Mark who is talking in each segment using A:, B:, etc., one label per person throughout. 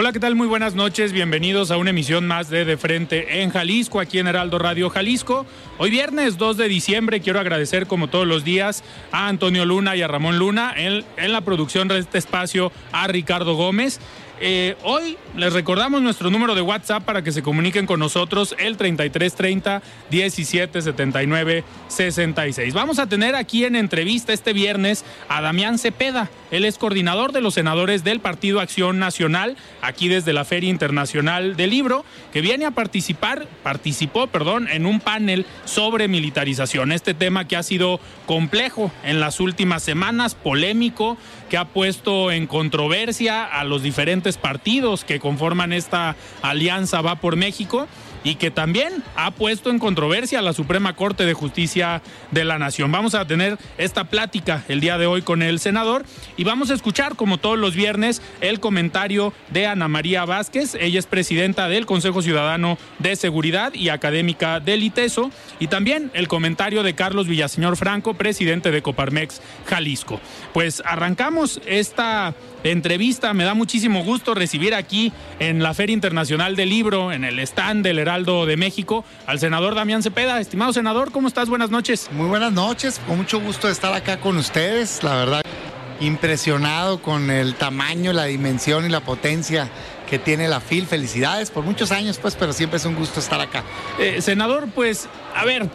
A: Hola, ¿qué tal? Muy buenas noches. Bienvenidos a una emisión más de De Frente en Jalisco, aquí en Heraldo Radio Jalisco. Hoy viernes 2 de diciembre quiero agradecer como todos los días a Antonio Luna y a Ramón Luna en, en la producción de este espacio, a Ricardo Gómez. Eh, hoy les recordamos nuestro número de WhatsApp para que se comuniquen con nosotros, el 3330 1779 66. Vamos a tener aquí en entrevista este viernes a Damián Cepeda. Él es coordinador de los senadores del Partido Acción Nacional, aquí desde la Feria Internacional del Libro, que viene a participar, participó, perdón, en un panel sobre militarización. Este tema que ha sido complejo en las últimas semanas, polémico, que ha puesto en controversia a los diferentes partidos que conforman esta alianza Va por México y que también ha puesto en controversia a la Suprema Corte de Justicia de la Nación. Vamos a tener esta plática el día de hoy con el senador y vamos a escuchar, como todos los viernes, el comentario de Ana María Vázquez. Ella es presidenta del Consejo Ciudadano de Seguridad y académica del ITESO y también el comentario de Carlos Villaseñor Franco, presidente de Coparmex Jalisco. Pues arrancamos esta entrevista. Me da muchísimo gusto recibir aquí en la Feria Internacional del Libro, en el stand del Heraldo de México, al senador Damián Cepeda. Estimado senador, ¿cómo estás? Buenas noches.
B: Muy buenas noches, con mucho gusto de estar acá con ustedes. La verdad, impresionado con el tamaño, la dimensión y la potencia que tiene la FIL. Felicidades por muchos años, pues, pero siempre es un gusto estar acá.
A: Eh, senador, pues, a ver,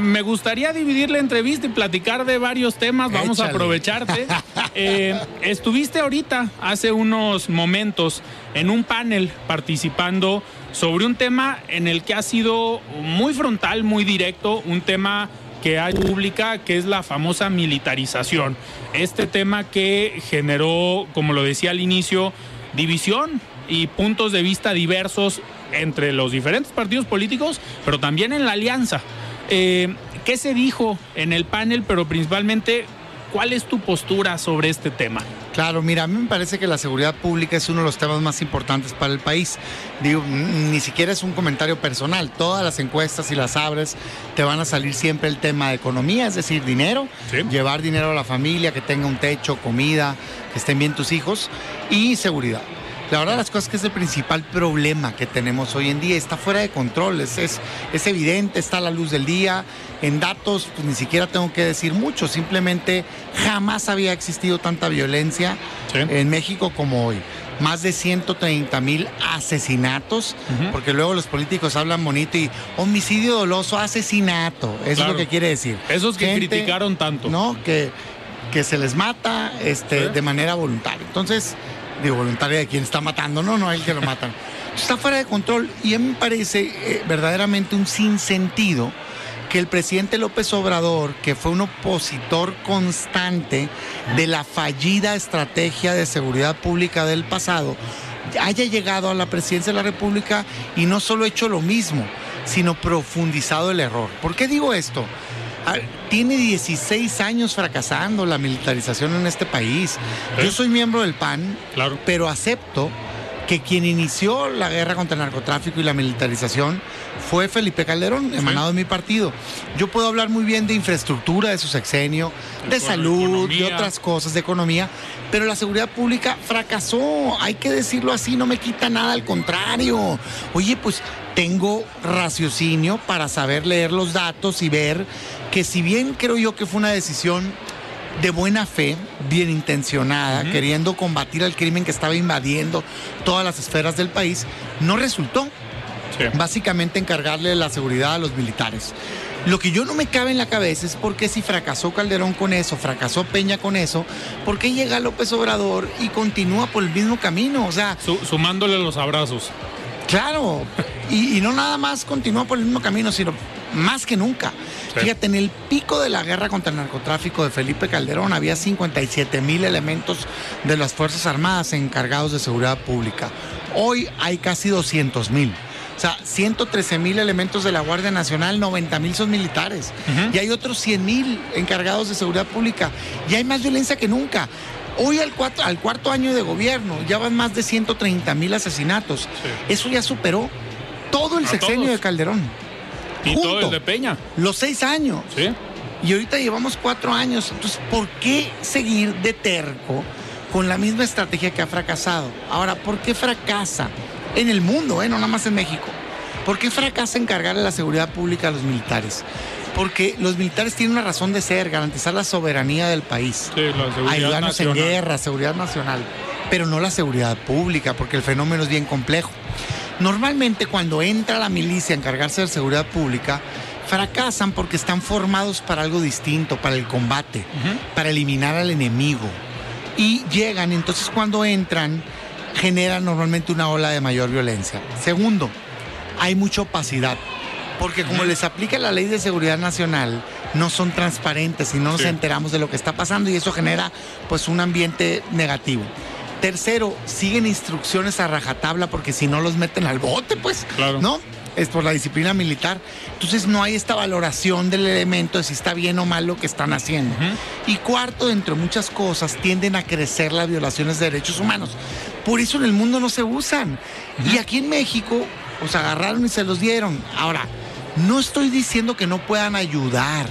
A: me gustaría dividir la entrevista y platicar de varios temas. Vamos a aprovecharte. Eh, estuviste ahorita, hace unos momentos, en un panel participando sobre un tema en el que ha sido muy frontal, muy directo, un tema que hay pública, que es la famosa militarización. Este tema que generó, como lo decía al inicio, división y puntos de vista diversos entre los diferentes partidos políticos, pero también en la alianza. Eh, ¿Qué se dijo en el panel, pero principalmente, cuál es tu postura sobre este tema?
B: Claro, mira, a mí me parece que la seguridad pública es uno de los temas más importantes para el país. Digo, ni siquiera es un comentario personal. Todas las encuestas, si las abres, te van a salir siempre el tema de economía, es decir, dinero,
A: Sí.
B: llevar dinero a la familia, que tenga un techo, comida, que estén bien tus hijos, y seguridad. La verdad, las cosas que es el principal problema que tenemos hoy en día está fuera de control, es, es, es evidente, está a la luz del día. En datos, pues ni siquiera tengo que decir mucho, simplemente jamás había existido tanta violencia
A: Sí.
B: en México como hoy. Más de 130 mil asesinatos, porque luego los políticos hablan bonito y homicidio doloso, asesinato, eso
A: Claro.
B: es lo que quiere decir.
A: Esos que
B: Gente,
A: criticaron tanto.
B: ¿no? Que, que se les mata este, de manera voluntaria. Entonces, digo, voluntaria de quien está matando, no, no el que lo matan. Está fuera de control y a mí me parece eh, verdaderamente un sinsentido que el presidente López Obrador, que fue un opositor constante de la fallida estrategia de seguridad pública del pasado, haya llegado a la presidencia de la República y no solo hecho lo mismo, sino profundizado el error. ¿Por qué digo esto? Ah, Tiene 16 años fracasando la militarización en este país. Yo soy miembro del PAN,
A: Claro.
B: pero acepto que quien inició la guerra contra el narcotráfico y la militarización fue Felipe Calderón, emanado de mi partido. Yo puedo hablar muy bien de infraestructura de su sexenio, de salud, de otras cosas, de economía, pero la seguridad pública fracasó. Hay que decirlo así, no me quita nada, al contrario. Oye, pues tengo raciocinio para saber leer los datos y ver que si bien creo yo que fue una decisión de buena fe, bien intencionada, queriendo combatir al crimen que estaba invadiendo todas las esferas del país, no resultó. Básicamente encargarle la seguridad a los militares. Lo que yo no me cabe en la cabeza es por qué si fracasó Calderón con eso, fracasó Peña con eso, ¿por qué llega López Obrador y continúa por el mismo camino? O sea,
A: sumándole los abrazos.
B: Claro, y, no nada más continúa por el mismo camino, sino más que nunca. Fíjate, en el pico de la guerra contra el narcotráfico de Felipe Calderón había 57 mil elementos de las Fuerzas Armadas encargados de seguridad pública. Hoy hay casi 200 mil. O sea, 113 mil elementos de la Guardia Nacional, 90 mil son militares. Y hay otros 100 mil encargados de seguridad pública. Y hay más violencia que nunca. Hoy al, al cuarto año de gobierno ya van más de 130 mil asesinatos. Eso ya superó todo el sexenio de Calderón.
A: Y todo el de Peña.
B: Los seis años.
A: Sí.
B: Y ahorita llevamos cuatro años. Entonces, ¿por qué seguir de terco con la misma estrategia que ha fracasado? Ahora, ¿por qué fracasa? En el mundo, ¿eh? no nada más en México. ¿Por qué fracasa encargarle la seguridad pública a los militares? Porque los militares tienen una razón de ser, garantizar la soberanía del país.
A: Sí, la seguridad
B: ayudarnos en guerra, seguridad nacional. Pero no la seguridad pública, porque el fenómeno es bien complejo. Normalmente cuando entra la milicia a encargarse de seguridad pública, fracasan porque están formados para algo distinto, para el combate, para eliminar al enemigo. Y llegan, entonces cuando entran, generan normalmente una ola de mayor violencia. Segundo, hay mucha opacidad, porque como les aplica la ley de seguridad nacional, no son transparentes y no nos enteramos de lo que está pasando y eso genera pues un ambiente negativo. Tercero, siguen instrucciones a rajatabla porque si no los meten al bote, pues, claro. ¿no? Es por la disciplina militar. Entonces no hay esta valoración del elemento de si está bien o mal lo que están haciendo. Y cuarto, entre muchas cosas, tienden a crecer las violaciones de derechos humanos. Por eso en el mundo no se usan. Y aquí en México, pues agarraron y se los dieron. Ahora, no estoy diciendo que no puedan ayudar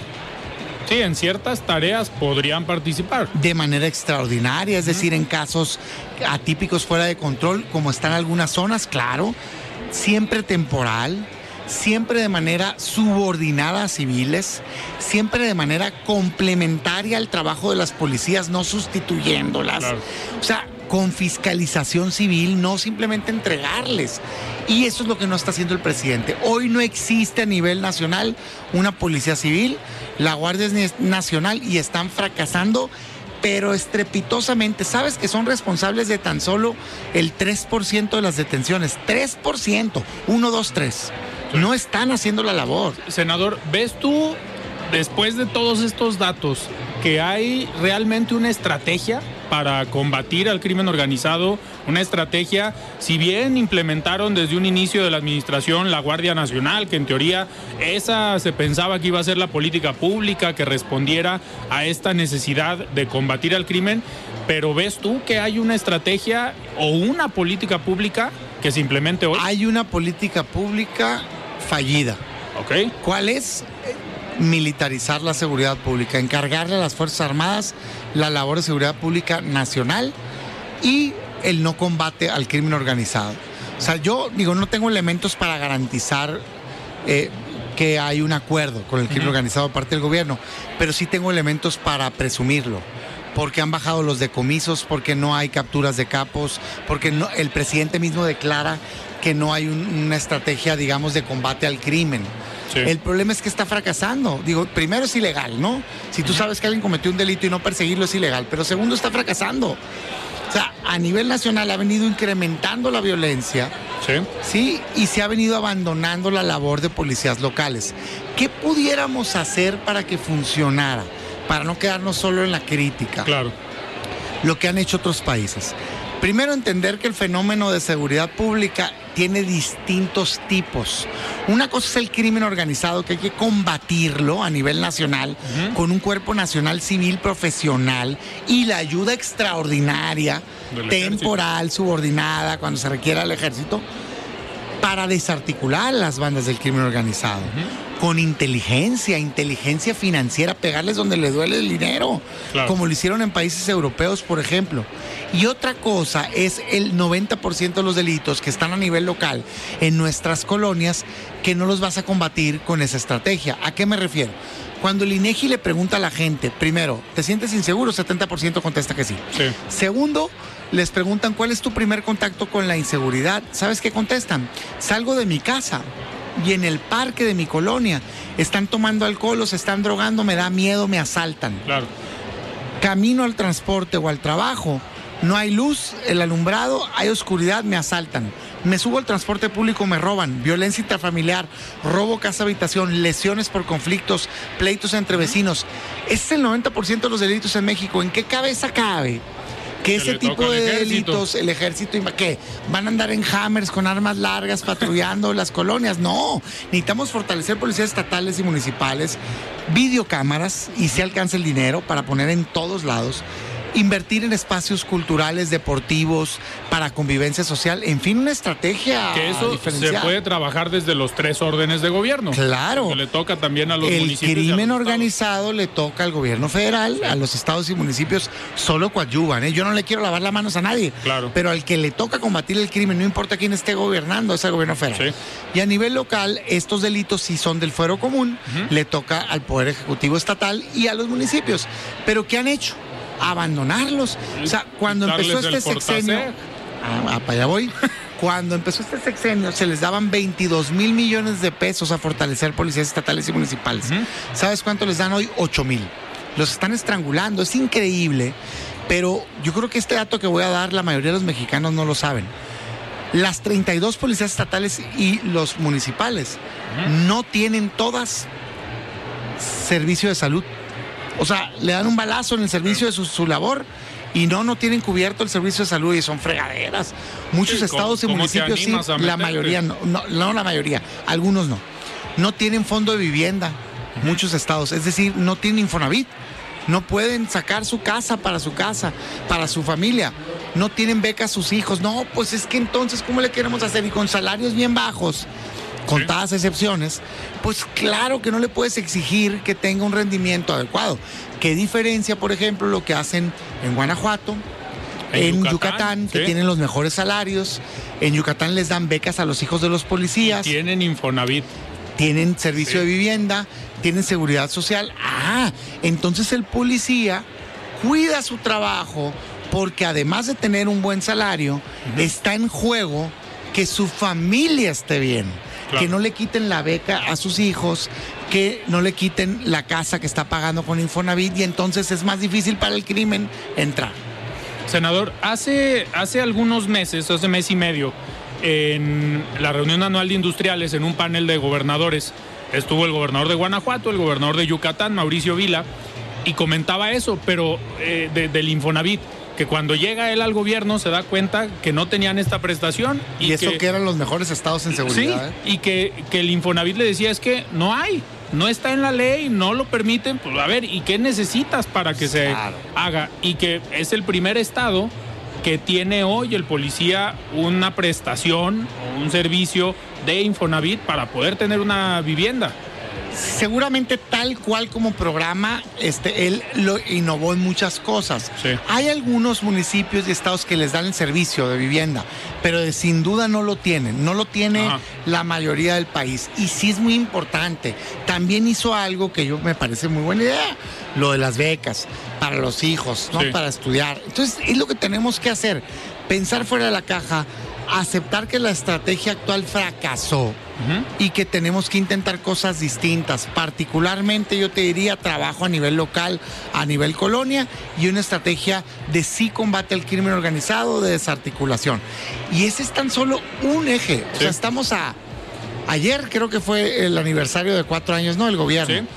A: Sí, en ciertas tareas podrían participar.
B: De manera extraordinaria, es decir, en casos atípicos fuera de control, como están algunas zonas, claro, siempre temporal, siempre de manera subordinada a civiles, siempre de manera complementaria al trabajo de las policías, no sustituyéndolas. O sea, con fiscalización civil, no simplemente entregarles. Y eso es lo que no está haciendo el presidente. Hoy no existe a nivel nacional una policía civil, la Guardia Nacional y están fracasando pero estrepitosamente. ¿Sabes que son responsables de tan solo el 3% de las detenciones? 3%, 1, 2, 3. No están haciendo la labor.
A: Senador, ¿ves tú, después de todos estos datos, que hay realmente una estrategia para combatir al crimen organizado, una estrategia, si bien implementaron desde un inicio de la administración la Guardia Nacional, que en teoría esa se pensaba que iba a ser la política pública que respondiera a esta necesidad de combatir al crimen, pero ves tú que hay una estrategia o una política pública que se implemente hoy?
B: Hay una política pública fallida.
A: Ok.
B: ¿Cuál es? Militarizar la seguridad pública, encargarle a las Fuerzas Armadas la labor de seguridad pública nacional y el no combate al crimen organizado. O sea, yo digo, no tengo elementos para garantizar eh, que hay un acuerdo con el crimen organizado por parte del gobierno, pero sí tengo elementos para presumirlo porque han bajado los decomisos, porque no hay capturas de capos, porque no, el presidente mismo declara que no hay una estrategia, digamos, de combate al crimen. El problema es que está fracasando. Digo, primero es ilegal, ¿no? Si tú sabes que alguien cometió un delito y no perseguirlo es ilegal, pero segundo está fracasando. O sea, a nivel nacional ha venido incrementando la violencia.
A: Sí.
B: Sí, y se ha venido abandonando la labor de policías locales. ¿Qué pudiéramos hacer para que funcionara? Para no quedarnos solo en la crítica.
A: Claro.
B: Lo que han hecho otros países. Primero, entender que el fenómeno de seguridad pública tiene distintos tipos. Una cosa es el crimen organizado, que hay que combatirlo a nivel nacional con un cuerpo nacional civil profesional y la ayuda extraordinaria, temporal, subordinada, cuando se requiera al ejército, para desarticular las bandas del crimen organizado. con inteligencia, inteligencia financiera, pegarles donde les duele el dinero,
A: Claro.
B: como lo hicieron en países europeos, por ejemplo. Y otra cosa es el 90% de los delitos que están a nivel local en nuestras colonias que no los vas a combatir con esa estrategia. ¿A qué me refiero? Cuando el INEGI le pregunta a la gente, primero, ¿te sientes inseguro? 70% contesta que sí.
A: Sí.
B: Segundo, les preguntan cuál es tu primer contacto con la inseguridad. ¿Sabes qué contestan? Salgo de mi casa y en el parque de mi colonia están tomando alcohol o se están drogando, me da miedo, me asaltan.
A: Claro.
B: Camino al transporte o al trabajo, no hay luz, el alumbrado, hay oscuridad, me asaltan. Me subo al transporte público, me roban, violencia intrafamiliar, robo casa habitación, lesiones por conflictos, pleitos entre vecinos. Ese es el 90% de los delitos en México. ¿En qué cabeza cabe? Que
A: Que
B: ese tipo de delitos, el ejército, ¿qué? ¿Van a andar en hammers con armas largas patrullando las colonias? No, necesitamos fortalecer policías estatales y municipales, videocámaras y se alcanza el dinero para poner en todos lados, invertir en espacios culturales, deportivos, para convivencia social, en fin, una estrategia
A: Que eso se puede trabajar desde los tres órdenes de gobierno.
B: Claro.
A: Que le toca también a los
B: El
A: municipios. los
B: crimen organizado le toca al gobierno federal, a los estados y municipios solo coadyuvan. ¿eh? Yo no le quiero lavar las manos a nadie,
A: Claro.
B: pero al que le toca combatir el crimen, no importa quién esté gobernando, es el gobierno federal.
A: Sí.
B: Y a nivel local, estos delitos sí son del fuero común, le toca al Poder Ejecutivo Estatal y a los municipios. ¿Pero qué han hecho? Abandonarlos. O sea, cuando empezó este sexenio... Ah, ah, para allá voy. Cuando empezó este sexenio se les daban 22 mil millones de pesos a fortalecer policías estatales y municipales. ¿Sabes cuánto les dan hoy? 8 mil. Los están estrangulando, es increíble, pero yo creo que este dato que voy a dar la mayoría de los mexicanos no lo saben. Las 32 policías estatales y los municipales no tienen todas servicio de salud. O sea, le dan un balazo en el servicio de su, su labor y no, no tienen cubierto el servicio de salud y son fregaderas. Muchos
A: Sí,
B: estados y
A: ¿cómo- cómo te
B: municipios sí, la mayoría no, no, no la mayoría, algunos no. No tienen fondo de vivienda, muchos estados, es decir, no tienen Infonavit. No pueden sacar su casa para su casa, para su familia. No tienen becas sus hijos. No, pues es que entonces, ¿cómo le queremos hacer? Y con salarios bien bajos, contadas excepciones, pues claro que no le puedes exigir que tenga un rendimiento adecuado. ¿Qué diferencia, por ejemplo, lo que hacen en Guanajuato,
A: En Yucatán,
B: Yucatán, que
A: sí.
B: tienen los mejores salarios? En Yucatán les dan becas a los hijos de los policías
A: Tienen Infonavit.
B: tienen servicio
A: Sí.
B: de vivienda, tienen seguridad social. Ah, entonces el policía cuida su trabajo porque además de tener un buen salario, está en juego que su familia esté bien.
A: Claro.
B: Que no le quiten la beca a sus hijos, que no le quiten la casa que está pagando con Infonavit y entonces es más difícil para el crimen entrar.
A: Senador, hace, hace algunos meses, hace mes y medio, en la reunión anual de industriales, en un panel de gobernadores, estuvo el gobernador de Guanajuato, el gobernador de Yucatán, Mauricio Vila, y comentaba eso, pero eh, de- del Infonavit, que cuando llega él al gobierno se da cuenta que no tenían esta prestación.
B: Y, eso que, eran los mejores estados en seguridad. ¿eh?
A: Sí, y que, que el Infonavit le decía es que no hay, no está en la ley, no lo permiten. Pues a ver, ¿y qué necesitas para que se haga? Y que es el primer estado que tiene hoy el policía una prestación o un servicio de Infonavit para poder tener una vivienda.
B: Seguramente tal cual como programa, este, él lo innovó en muchas cosas.
A: Sí.
B: Hay algunos municipios y estados que les dan el servicio de vivienda, pero de- sin duda no lo tienen, no lo tiene
A: Ajá.
B: la mayoría del país. Y sí es muy importante. También hizo algo que yo me parece muy buena idea, lo de las becas para los hijos, ¿no?
A: Sí.
B: Para estudiar. Entonces, es lo que tenemos que hacer, pensar fuera de la caja, aceptar que la estrategia actual fracasó y que tenemos que intentar cosas distintas. Particularmente yo te diría trabajo a nivel local, a nivel colonia y una estrategia de sí combate al crimen organizado, de desarticulación. Y ese es tan solo un eje. O sea, estamos a... Ayer creo que fue el aniversario de cuatro años, ¿no? El gobierno.
A: Sí.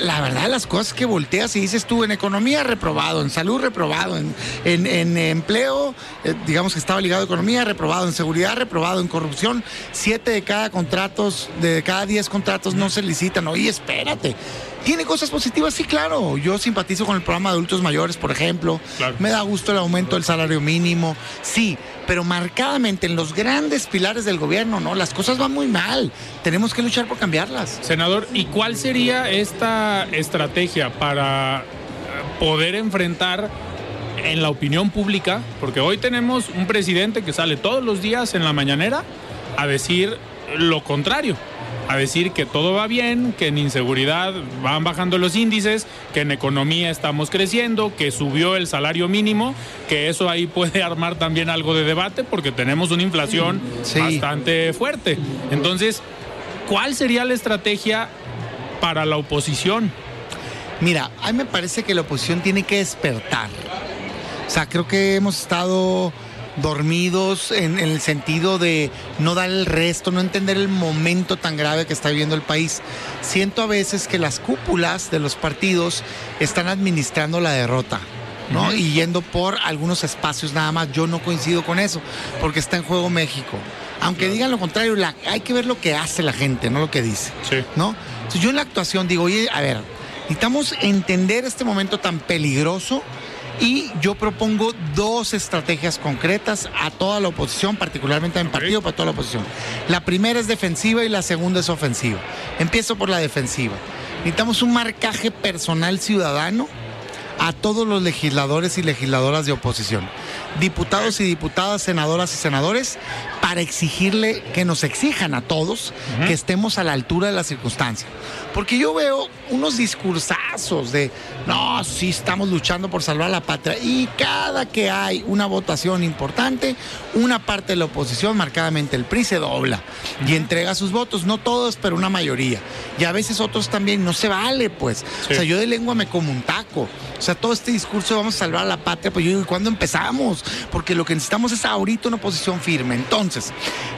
B: La verdad, las cosas que volteas y dices tú, en economía reprobado, en salud reprobado, en, en- en empleo, eh, digamos que estaba ligado a economía, reprobado, en seguridad reprobado, en corrupción, siete de cada contratos, de cada diez contratos no se licitan. Oye, espérate. ¿Tiene cosas positivas? Sí, claro. Yo simpatizo con el programa de adultos mayores, por ejemplo. Me da gusto el aumento del salario mínimo. Sí, pero marcadamente en los grandes pilares del gobierno, ¿no? Las cosas van muy mal. Tenemos que luchar por cambiarlas.
A: Senador, ¿y cuál sería esta estrategia para poder enfrentar en la opinión pública? Porque hoy tenemos un presidente que sale todos los días en la mañanera a decir lo contrario a decir que todo va bien, que en inseguridad van bajando los índices, que en economía estamos creciendo, que subió el salario mínimo, que eso ahí puede armar también algo de debate porque tenemos una inflación bastante fuerte. Entonces, ¿cuál sería la estrategia para la oposición?
B: Mira, a mí me parece que la oposición tiene que despertar. O sea, creo que hemos estado dormidos en, el sentido de no dar el resto, no entender el momento tan grave que está viviendo el país. Siento a veces que las cúpulas de los partidos están administrando la derrota. ¿no? Y yendo por algunos espacios nada más. Yo no coincido con eso, porque está en juego México. Aunque digan lo contrario, hay que ver lo que hace la gente, no lo que dice. ¿no? yo en la actuación digo, oye, a ver, necesitamos entender este momento tan peligroso y yo propongo dos estrategias concretas a toda la oposición, particularmente en partido, para toda la oposición. La primera es defensiva y la segunda es ofensiva. Empiezo por la defensiva. Necesitamos un marcaje personal ciudadano a todos los legisladores y legisladoras de oposición, diputados y diputadas, senadoras y senadores, para exigirle que nos exijan a todos que estemos a la altura de la circunstancia. Porque yo veo unos discursazos de, no, sí estamos luchando por salvar la patria. Y cada que hay una votación importante, una parte de la oposición, marcadamente el PRI, se dobla y entrega sus votos. No todos, pero una mayoría. Y a veces otros también. No se vale, pues. O sea, yo de lengua me como un taco. O sea, todo este discurso de vamos a salvar a la patria, pues yo digo, ¿cuándo empezamos? Porque lo que necesitamos es ahorita una posición firme. Entonces,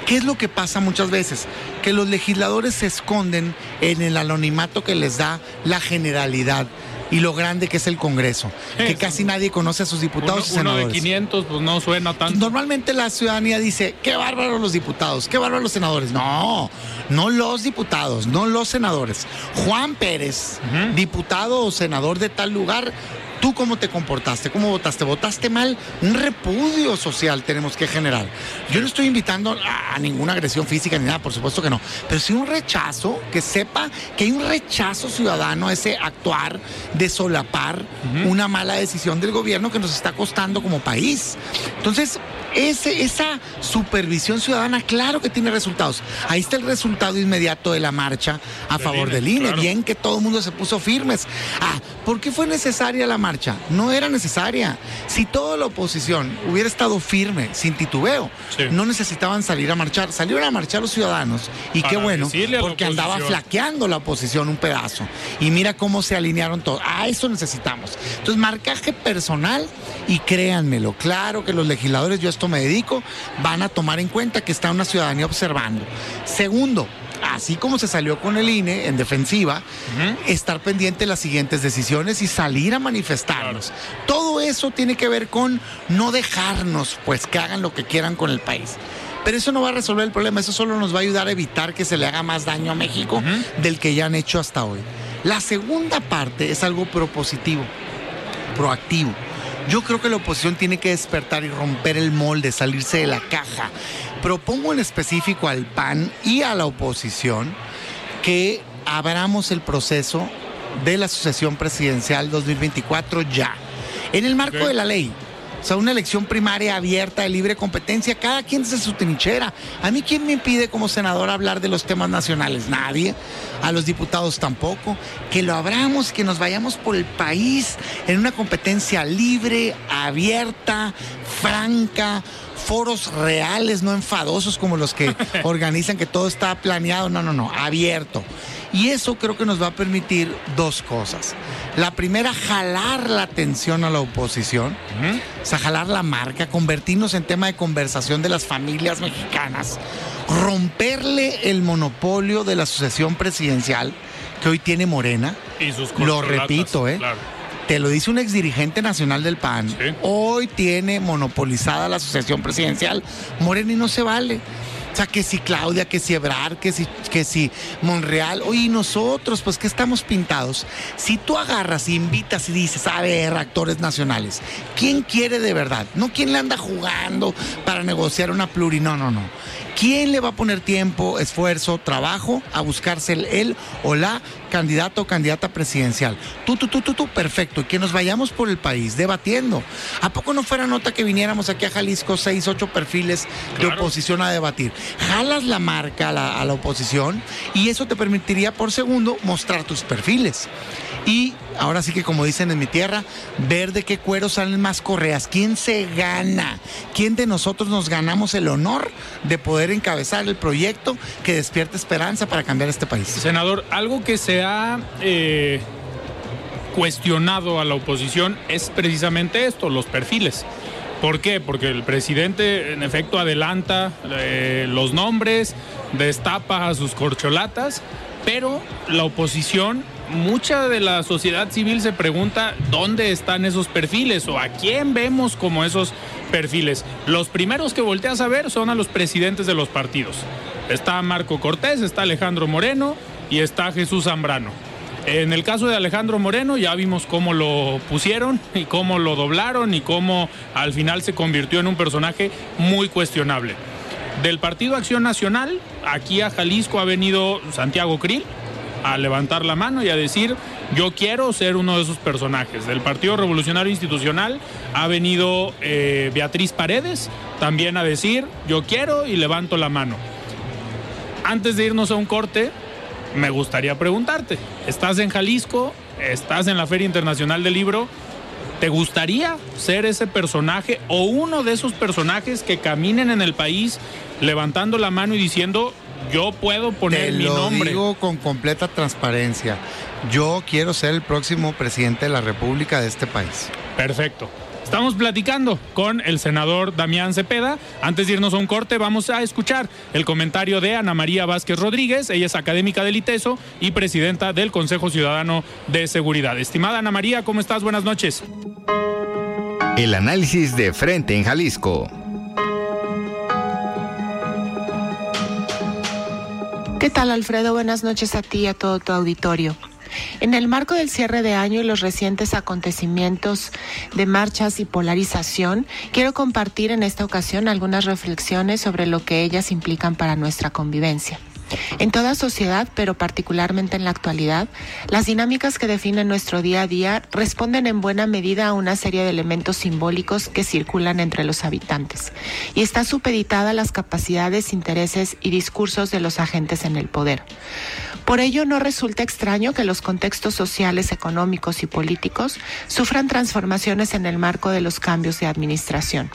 B: ¿qué es lo que pasa muchas veces? Que los legisladores se esconden en el anonimato que les da la generalidad y lo grande que es el Congreso, que casi nadie conoce a sus diputados
A: y
B: senadores.
A: Uno de 500 pues no suena tanto.
B: Normalmente la ciudadanía dice, qué bárbaros los diputados, qué bárbaros los senadores. No, no los diputados, no los senadores. Juan Pérez, diputado o senador de tal lugar, ¿Tú cómo te comportaste? ¿Cómo votaste? ¿Votaste mal? Un repudio social tenemos que generar. Yo no estoy invitando a ninguna agresión física ni nada, por supuesto que no, pero sí un rechazo, que sepa que hay un rechazo ciudadano a ese actuar de solapar una mala decisión del gobierno que nos está costando como país. Entonces, ese, esa supervisión ciudadana, claro que tiene resultados. Ahí está el resultado inmediato de la marcha a favor del INE. Bien que todo el mundo se puso firmes. Ah, ¿por qué fue necesaria la marcha? No era necesaria. Si toda la oposición hubiera estado firme, sin titubeo, no necesitaban salir a marchar. Salieron a marchar los ciudadanos. Y qué bueno, porque andaba flaqueando la oposición un pedazo. Y mira cómo se alinearon todos. A eso necesitamos. Entonces, marcaje personal y créanmelo, claro que los legisladores, yo esto me dedico, van a tomar en cuenta que está una ciudadanía observando. Segundo, así como se salió con el INE en defensiva, estar pendiente de las siguientes decisiones y salir a manifestarnos. Todo eso tiene que ver con no dejarnos, pues que hagan lo que quieran con el país. Pero eso no va a resolver el problema, eso solo nos va a ayudar a evitar que se le haga más daño a México del que ya han hecho hasta hoy. La segunda parte es algo propositivo, proactivo. Yo creo que la oposición tiene que despertar y romper el molde, salirse de la caja. Propongo en específico al PAN y a la oposición que abramos el proceso de la sucesión presidencial 2024 ya, en el marco de la ley. O sea, una elección primaria abierta de libre competencia, cada quien desde su trinchera. A mí, ¿quién me impide como senador hablar de los temas nacionales? Nadie. A los diputados tampoco. Que lo abramos, que nos vayamos por el país en una competencia libre, abierta, franca, foros reales, no enfadosos como los que organizan que todo está planeado. No, no, no, abierto. Y eso creo que nos va a permitir dos cosas. La primera, jalar la atención a la oposición, o sea, jalar la marca, convertirnos en tema de conversación de las familias mexicanas, romperle el monopolio de la sucesión presidencial que hoy tiene Morena.
A: Y sus
B: Lo repito, ¿eh? Te lo dice un exdirigente nacional del PAN. Hoy tiene monopolizada la sucesión presidencial. Morena y no se vale. O sea, que si Claudia, que si Ebrar, que si, que si Monreal. Oye, nosotros, pues que estamos pintados. Si tú agarras y invitas y dices, a ver, actores nacionales, ¿quién quiere de verdad? No quién le anda jugando para negociar una pluri, no, no, no. ¿Quién le va a poner tiempo, esfuerzo, trabajo a buscarse el, o la candidato o candidata presidencial? Tú, tú, tú, tú, tú, perfecto. Y que nos vayamos por el país debatiendo. ¿A poco no fuera nota que viniéramos aquí a Jalisco seis, ocho perfiles de oposición a debatir? Jalas la marca a la, a la oposición y eso te permitiría por segundo mostrar tus perfiles. Y ahora sí que como dicen en mi tierra, ver de qué cuero salen más correas. ¿Quién se gana? ¿Quién de nosotros nos ganamos el honor de poder encabezar el proyecto que despierte esperanza para cambiar este país?
A: Senador, algo que se ha eh, cuestionado a la oposición es precisamente esto, los perfiles. ¿Por qué? Porque el presidente en efecto adelanta eh, los nombres, destapa sus corcholatas, pero la oposición mucha de la sociedad civil se pregunta dónde están esos perfiles o a quién vemos como esos perfiles. Los primeros que volteas a ver son a los presidentes de los partidos. Está Marco Cortés, está Alejandro Moreno y está Jesús Zambrano. En el caso de Alejandro Moreno ya vimos cómo lo pusieron y cómo lo doblaron y cómo al final se convirtió en un personaje muy cuestionable. Del Partido Acción Nacional, aquí a Jalisco ha venido Santiago Krill, a levantar la mano y a decir, yo quiero ser uno de esos personajes. Del Partido Revolucionario Institucional ha venido eh, Beatriz Paredes también a decir, yo quiero y levanto la mano. Antes de irnos a un corte, me gustaría preguntarte, ¿estás en Jalisco? ¿Estás en la Feria Internacional del Libro? ¿Te gustaría ser ese personaje o uno de esos personajes que caminen en el país levantando la mano y diciendo, yo puedo poner
B: Te
A: mi
B: lo
A: nombre.
B: digo con completa transparencia. Yo quiero ser el próximo presidente de la República de este país.
A: Perfecto. Estamos platicando con el senador Damián Cepeda. Antes de irnos a un corte, vamos a escuchar el comentario de Ana María Vázquez Rodríguez. Ella es académica del ITESO y presidenta del Consejo Ciudadano de Seguridad. Estimada Ana María, ¿cómo estás? Buenas noches.
C: El análisis de frente en Jalisco.
D: ¿Qué tal, Alfredo? Buenas noches a ti y a todo tu auditorio. En el marco del cierre de año y los recientes acontecimientos de marchas y polarización, quiero compartir en esta ocasión algunas reflexiones sobre lo que ellas implican para nuestra convivencia. En toda sociedad, pero particularmente en la actualidad, las dinámicas que definen nuestro día a día responden en buena medida a una serie de elementos simbólicos que circulan entre los habitantes y está supeditada a las capacidades, intereses y discursos de los agentes en el poder. Por ello, no resulta extraño que los contextos sociales, económicos y políticos sufran transformaciones en el marco de los cambios de administración.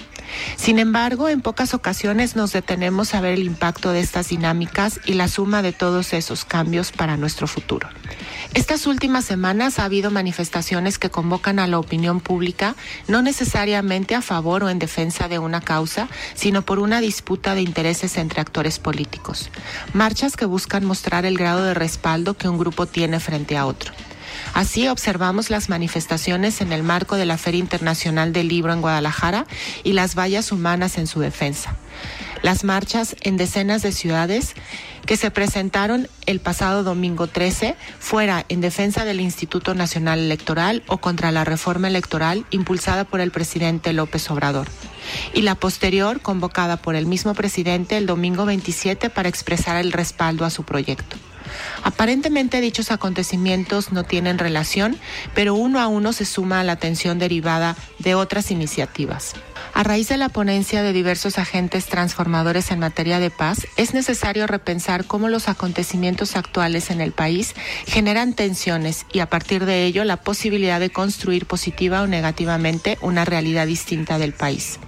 D: Sin embargo, en pocas ocasiones nos detenemos a ver el impacto de estas dinámicas y la suma de todos esos cambios para nuestro futuro. Estas últimas semanas ha habido manifestaciones que convocan a la opinión pública no necesariamente a favor o en defensa de una causa, sino por una disputa de intereses entre actores políticos. Marchas que buscan mostrar el grado de respaldo que un grupo tiene frente a otro. Así observamos las manifestaciones en el marco de la Feria Internacional del Libro en Guadalajara y las vallas humanas en su defensa. Las marchas en decenas de ciudades que se presentaron el pasado domingo 13, fuera en defensa del Instituto Nacional Electoral o contra la reforma electoral impulsada por el presidente López Obrador. Y la posterior, convocada por el mismo presidente el domingo 27 para expresar el respaldo a su proyecto. Aparentemente dichos acontecimientos no tienen relación, pero uno a uno se suma a la tensión derivada de otras iniciativas. A raíz de la ponencia de diversos agentes transformadores en materia de paz, es necesario repensar cómo los acontecimientos actuales en el país generan tensiones y a partir de ello la posibilidad de construir positiva o negativamente una realidad distinta del país.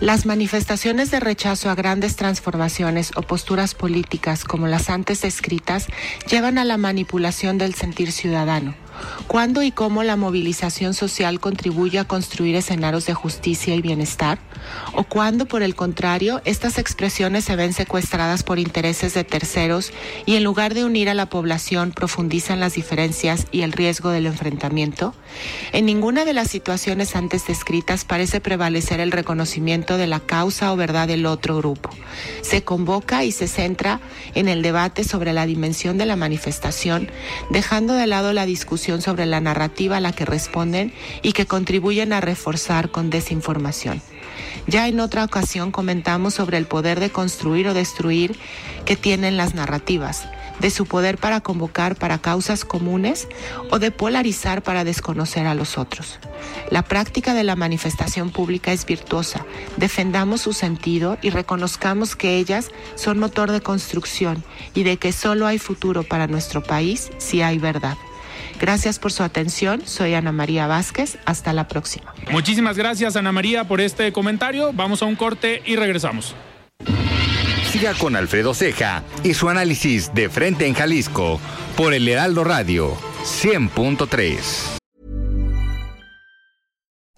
D: Las manifestaciones de rechazo a grandes transformaciones o posturas políticas como las antes descritas llevan a la manipulación del sentir ciudadano, ¿Cuándo y cómo la movilización social contribuye a construir escenarios de justicia y bienestar? ¿O cuándo, por el contrario, estas expresiones se ven secuestradas por intereses de terceros y en lugar de unir a la población profundizan las diferencias y el riesgo del enfrentamiento? En ninguna de las situaciones antes descritas parece prevalecer el reconocimiento de la causa o verdad del otro grupo. Se convoca y se centra en el debate sobre la dimensión de la manifestación, dejando de lado la discusión sobre la narrativa a la que responden y que contribuyen a reforzar con desinformación. Ya en otra ocasión comentamos sobre el poder de construir o destruir que tienen las narrativas, de su poder para convocar para causas comunes o de polarizar para desconocer a los otros. La práctica de la manifestación pública es virtuosa. Defendamos su sentido y reconozcamos que ellas son motor de construcción y de que solo hay futuro para nuestro país si hay verdad. Gracias por su atención. Soy Ana María Vázquez. Hasta la próxima.
A: Muchísimas gracias, Ana María, por este comentario. Vamos a un corte y regresamos.
C: Siga con Alfredo Ceja y su análisis de frente en Jalisco por el Heraldo Radio 100.3.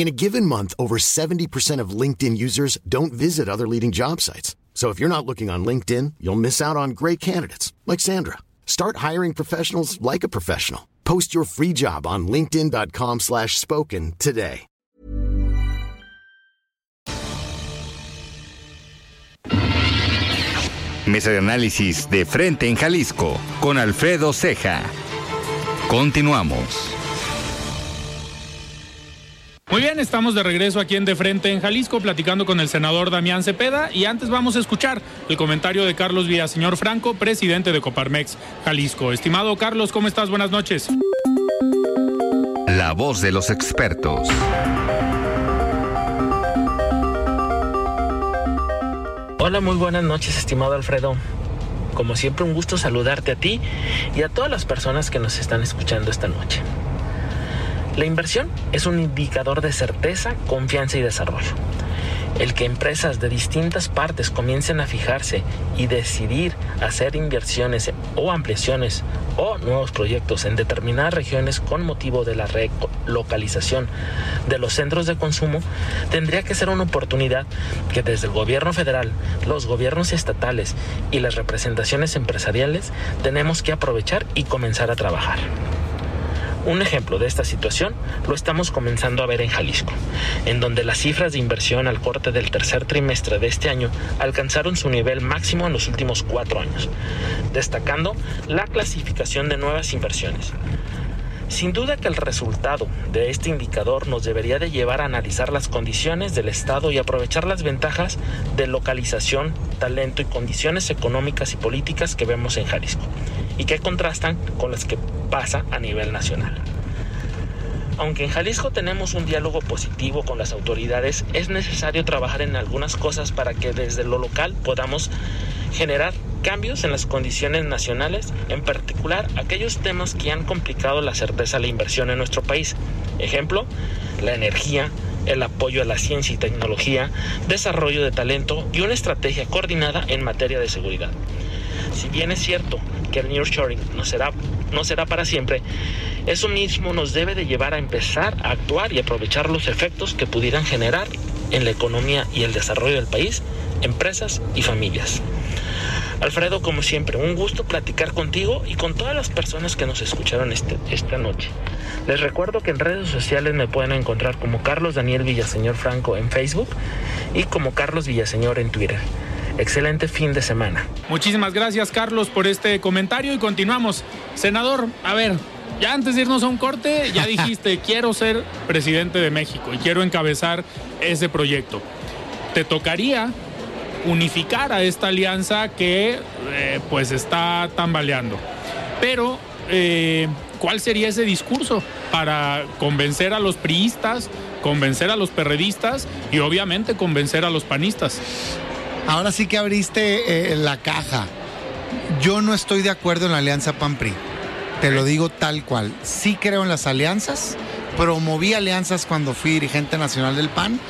E: In a given month, over 70% of LinkedIn users don't visit other leading job sites. So if you're not looking on LinkedIn, you'll miss out on great candidates like Sandra. Start hiring professionals like a professional. Post your free job on linkedin.com/spoken today.
C: Mesa de análisis de frente en Jalisco con Alfredo Ceja. Continuamos.
A: Muy bien, estamos de regreso aquí en De Frente en Jalisco, platicando con el senador Damián Cepeda. Y antes vamos a escuchar el comentario de Carlos Villaseñor Franco, presidente de Coparmex Jalisco. Estimado Carlos, ¿cómo estás? Buenas noches.
C: La voz de los expertos.
F: Hola, muy buenas noches, estimado Alfredo. Como siempre, un gusto saludarte a ti y a todas las personas que nos están escuchando esta noche. La inversión es un indicador de certeza, confianza y desarrollo. El que empresas de distintas partes comiencen a fijarse y decidir hacer inversiones o ampliaciones o nuevos proyectos en determinadas regiones con motivo de la relocalización de los centros de consumo tendría que ser una oportunidad que desde el gobierno federal, los gobiernos estatales y las representaciones empresariales tenemos que aprovechar y comenzar a trabajar. Un ejemplo de esta situación lo estamos comenzando a ver en Jalisco, en donde las cifras de inversión al corte del tercer trimestre de este año alcanzaron su nivel máximo en los últimos cuatro años, destacando la clasificación de nuevas inversiones. Sin duda que el resultado de este indicador nos debería de llevar a analizar las condiciones del Estado y aprovechar las ventajas de localización, talento y condiciones económicas y políticas que vemos en Jalisco y que contrastan con las que pasa a nivel nacional. Aunque en Jalisco tenemos un diálogo positivo con las autoridades, es necesario trabajar en algunas cosas para que desde lo local podamos generar cambios en las condiciones nacionales, en particular aquellos temas que han complicado la certeza de la inversión en nuestro país. Ejemplo, la energía, el apoyo a la ciencia y tecnología, desarrollo de talento y una estrategia coordinada en materia de seguridad. Si bien es cierto que el nearshoring no será, no será para siempre, eso mismo nos debe de llevar a empezar a actuar y aprovechar los efectos que pudieran generar en la economía y el desarrollo del país, empresas y familias. Alfredo, como siempre, un gusto platicar contigo y con todas las personas que nos escucharon este, esta noche. Les recuerdo que en redes sociales me pueden encontrar como Carlos Daniel Villaseñor Franco en Facebook y como Carlos Villaseñor en Twitter. Excelente fin de semana.
A: Muchísimas gracias, Carlos, por este comentario y continuamos. Senador, a ver, ya antes de irnos a un corte, ya dijiste, quiero ser presidente de México y quiero encabezar ese proyecto. Te tocaría unificar a esta alianza que eh, pues está tambaleando. Pero, eh, ¿cuál sería ese discurso para convencer a los priistas, convencer a los perredistas y obviamente convencer a los panistas?
B: Ahora sí que abriste eh, la caja. Yo no estoy de acuerdo en la alianza PAN-PRI. Te lo digo tal cual. Sí creo en las alianzas. Promoví alianzas cuando fui dirigente nacional del PAN,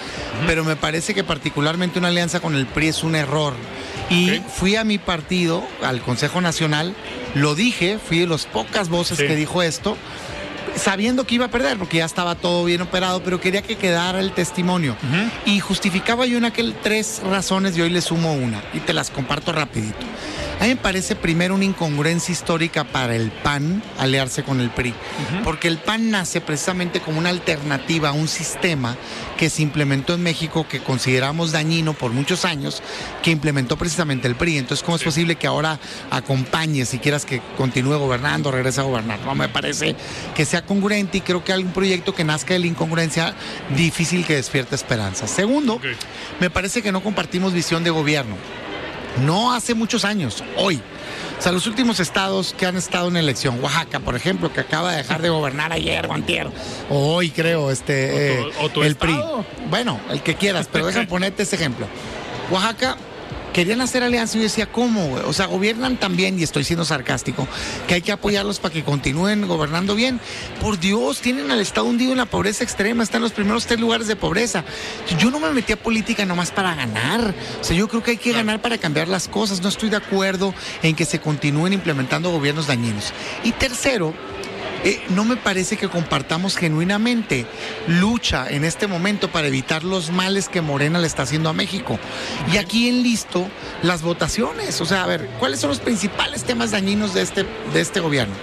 B: pero me parece que particularmente una alianza con el PRI es un error. Y fui a mi partido, al Consejo Nacional, lo dije, fui de las pocas voces
A: Sí.
B: que dijo esto, sabiendo que iba a perder, porque ya estaba todo bien operado, pero quería que quedara el testimonio. Y justificaba yo en aquel tres razones y hoy le sumo una, y te las comparto rapidito. A mí me parece primero una incongruencia histórica para el PAN aliarse con el PRI, porque el PAN nace precisamente como una alternativa a un sistema que se implementó en México que consideramos dañino por muchos años, que implementó precisamente el PRI. Entonces, ¿cómo es posible que ahora acompañe, si quieras que continúe gobernando, regrese a gobernar? No me parece que sea congruente y creo que algún proyecto que nazca de la incongruencia difícil que despierte esperanza. Segundo, me parece que no compartimos visión de gobierno. No hace muchos años, hoy. O sea, los últimos estados que han estado en elección, Oaxaca, por ejemplo, que acaba de dejar de gobernar ayer o antier, o hoy creo, este,
A: O tu-
B: eh,
A: o tu
B: el
A: estado.
B: PRI. Bueno, el que quieras, pero déjame ponerte ese ejemplo. Oaxaca querían hacer alianza y yo decía, ¿cómo? güey? O sea, gobiernan tan bien, y estoy siendo sarcástico, que hay que apoyarlos para que continúen gobernando bien. Por Dios, tienen al Estado hundido en la pobreza extrema, están en los primeros tres lugares de pobreza. Yo no me metí a política nomás para ganar. O sea, yo creo que hay que ganar para cambiar las cosas. No estoy de acuerdo en que se continúen implementando gobiernos dañinos. Y tercero, eh, no me parece que compartamos genuinamente lucha en este momento para evitar los males que Morena le está haciendo a México. Y aquí enlisto las votaciones. O sea, a ver, ¿cuáles son los principales temas dañinos de este, de este gobierno?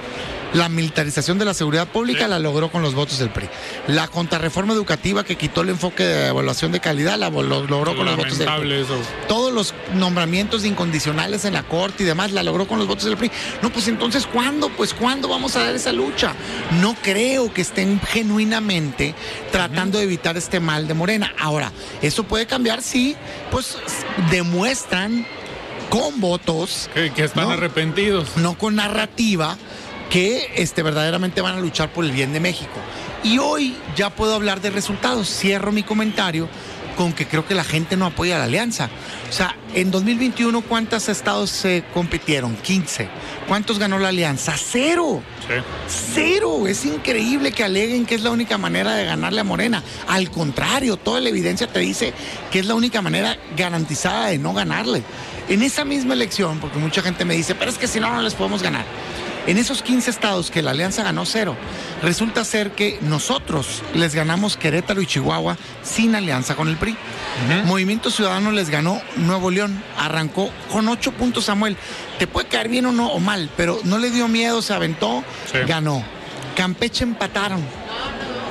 B: La militarización de la seguridad pública la logró con los votos del PRI. La contrarreforma educativa que quitó el enfoque de evaluación de calidad la lo logró con los votos del PRI
A: eso.
B: todos los nombramientos incondicionales en la corte y demás la logró con los votos del PRI. No, pues entonces, ¿cuándo? Pues ¿cuándo vamos a dar esa lucha? No creo que estén genuinamente tratando de evitar este mal de Morena. Ahora, eso puede cambiar si, pues, demuestran con votos,
A: Que, que están
B: No.
A: arrepentidos.
B: no con narrativa, que este, verdaderamente van a luchar por el bien de México. Y hoy ya puedo hablar de resultados. Cierro mi comentario con que creo que la gente no apoya la alianza. O sea, en 2021, ¿cuántos estados se compitieron? 15. ¿Cuántos ganó la alianza? Cero. Cero. Es increíble que aleguen que es la única manera de ganarle a Morena. Al contrario, toda la evidencia te dice que es la única manera garantizada de no ganarle. En esa misma elección, porque mucha gente me dice, pero es que si no, no les podemos ganar. En esos 15 estados que la alianza ganó cero, resulta ser que nosotros les ganamos Querétaro y Chihuahua sin alianza con el PRI. Movimiento Ciudadano les ganó Nuevo León, arrancó con 8 puntos Samuel. Te puede caer bien o no o mal, pero no le dio miedo, se aventó,
A: Sí.
B: ganó. Campeche empataron.